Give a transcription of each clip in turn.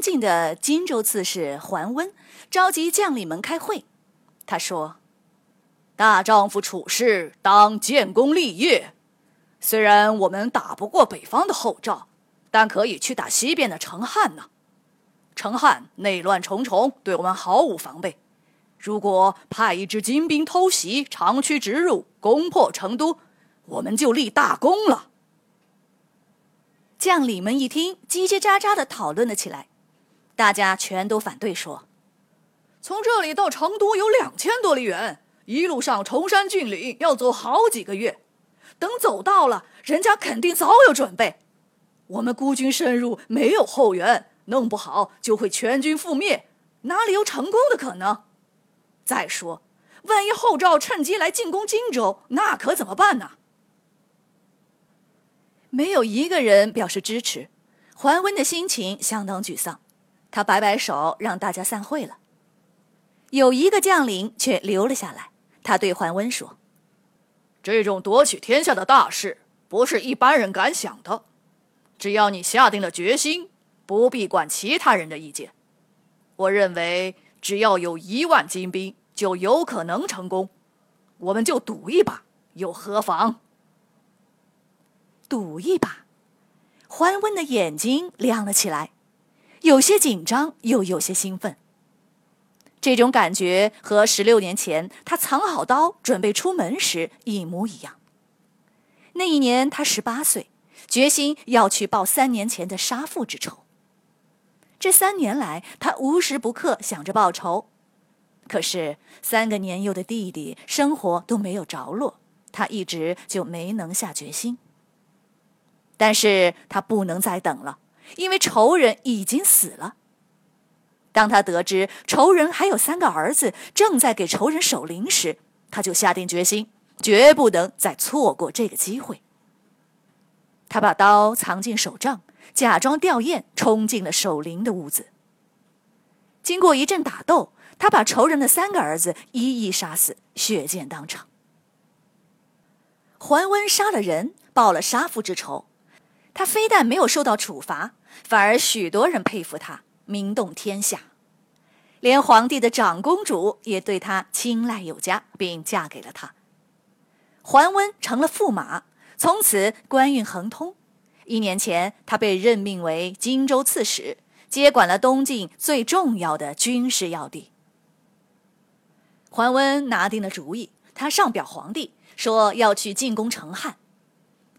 晋的荆州刺史桓温召集将领们开会，他说：“大丈夫处事当建功立业。虽然我们打不过北方的后赵，但可以去打西边的成汉呢。成汉内乱重重，对我们毫无防备。如果派一支精兵偷袭，长驱直入，攻破成都，我们就立大功了。”将领们一听，叽叽喳喳的讨论了起来。大家全都反对说：“从这里到成都有两千多里远，一路上崇山峻岭，要走好几个月。等走到了，人家肯定早有准备。我们孤军深入，没有后援，弄不好就会全军覆灭，哪里有成功的可能？再说，万一后赵趁机来进攻荆州，那可怎么办呢？”没有一个人表示支持，桓温的心情相当沮丧。他摆摆手，让大家散会了。有一个将领却留了下来。他对桓温说：“这种夺取天下的大事，不是一般人敢想的。只要你下定了决心，不必管其他人的意见。我认为，只要有一万精兵，就有可能成功。我们就赌一把，又何妨？”赌一把，桓温的眼睛亮了起来。有些紧张，又有些兴奋。这种感觉和十六年前他藏好刀准备出门时一模一样。那一年他十八岁，决心要去报三年前的杀父之仇。这三年来，他无时不刻想着报仇，可是三个年幼的弟弟生活都没有着落，他一直就没能下决心。但是他不能再等了。因为仇人已经死了。当他得知仇人还有三个儿子正在给仇人守灵时，他就下定决心，绝不能再错过这个机会。他把刀藏进手杖，假装吊唁，冲进了守灵的屋子。经过一阵打斗，他把仇人的三个儿子一一杀死，血溅当场。桓温杀了人，报了杀父之仇。他非但没有受到处罚，反而许多人佩服他，名动天下，连皇帝的长公主也对他青睐有加，并嫁给了他。桓温成了驸马，从此官运亨通。一年前，他被任命为荆州刺史，接管了东晋最重要的军事要地。桓温拿定了主意，他上表皇帝说要去进攻成汉。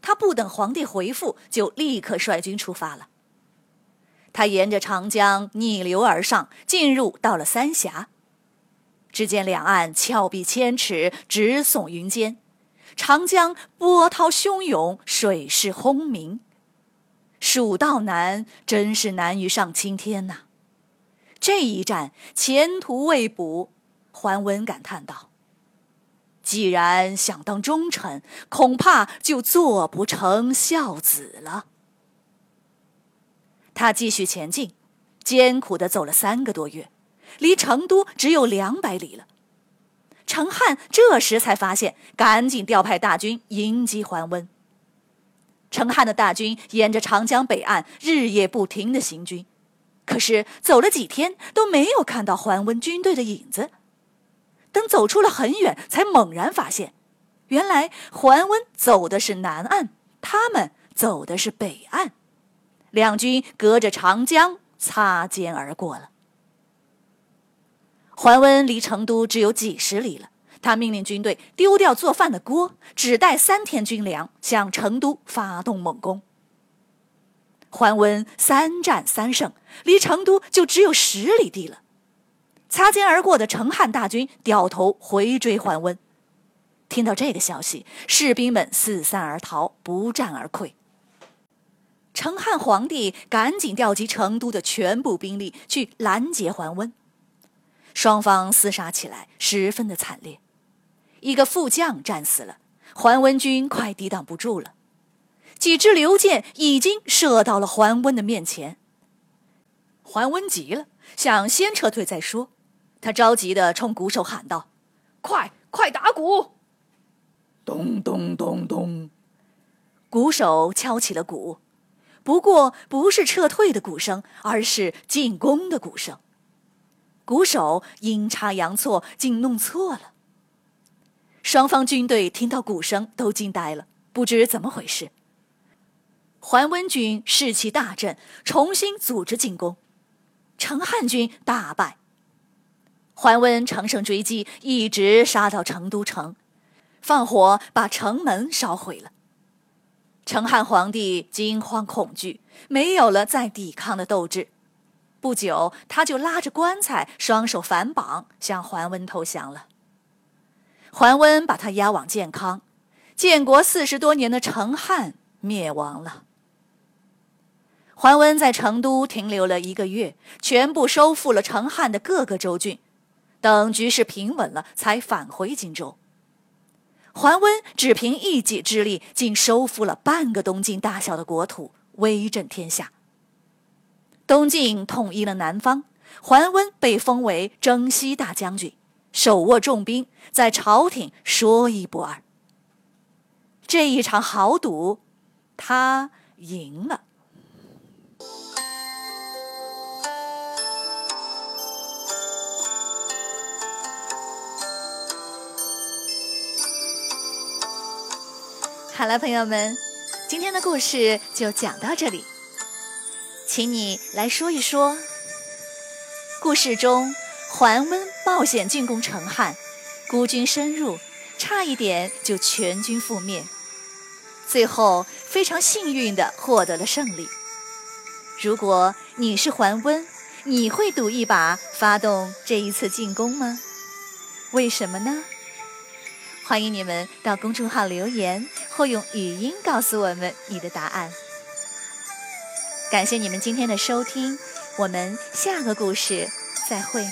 他不等皇帝回复，就立刻率军出发了。他沿着长江逆流而上，进入到了三峡。只见两岸峭壁千尺，直耸云间，长江波涛汹涌，水势轰鸣。蜀道难，真是难于上青天呐！这一战前途未卜，桓温感叹道。既然想当忠臣，恐怕就做不成孝子了。他继续前进，艰苦的走了三个多月，离成都只有两百里了。成汉这时才发现，赶紧调派大军迎击桓温。成汉的大军沿着长江北岸日夜不停的行军，可是走了几天都没有看到桓温军队的影子。等走出了很远，才猛然发现，原来桓温走的是南岸，他们走的是北岸，两军隔着长江擦肩而过了。桓温离成都只有几十里了，他命令军队丢掉做饭的锅，只带三天军粮，向成都发动猛攻。桓温三战三胜，离成都就只有十里地了。擦肩而过的成汉大军掉头回追桓温，听到这个消息，士兵们四散而逃，不战而溃。成汉皇帝赶紧调集成都的全部兵力去拦截桓温，双方厮杀起来，十分的惨烈。一个副将战死了，桓温军快抵挡不住了。几支流箭已经射到了桓温的面前。桓温急了，想先撤退再说。他着急的冲鼓手喊道：“快快打鼓！”咚咚咚咚，鼓手敲起了鼓，不过不是撤退的鼓声，而是进攻的鼓声。鼓手阴差阳错，竟弄错了。双方军队听到鼓声都惊呆了，不知怎么回事。桓温军士气大振，重新组织进攻，成汉军大败。桓温乘胜追击，一直杀到成都城，放火把城门烧毁了。成汉皇帝惊慌恐惧，没有了再抵抗的斗志。不久，他就拉着棺材，双手反绑，向桓温投降了。桓温把他押往建康，建国四十多年的成汉灭亡了。桓温在成都停留了一个月，全部收复了成汉的各个州郡，等局势平稳了，才返回荆州。桓温只凭一己之力，竟收复了半个东晋大小的国土，威震天下。东晋统一了南方，桓温被封为征西大将军，手握重兵，在朝廷说一不二。这一场豪赌，他赢了。好了，朋友们，今天的故事就讲到这里。请你来说一说，故事中桓温冒险进攻成汉，孤军深入，差一点就全军覆灭，最后非常幸运的获得了胜利。如果你是桓温，你会赌一把发动这一次进攻吗？为什么呢？欢迎你们到公众号留言，或用语音告诉我们你的答案。感谢你们今天的收听，我们下个故事再会。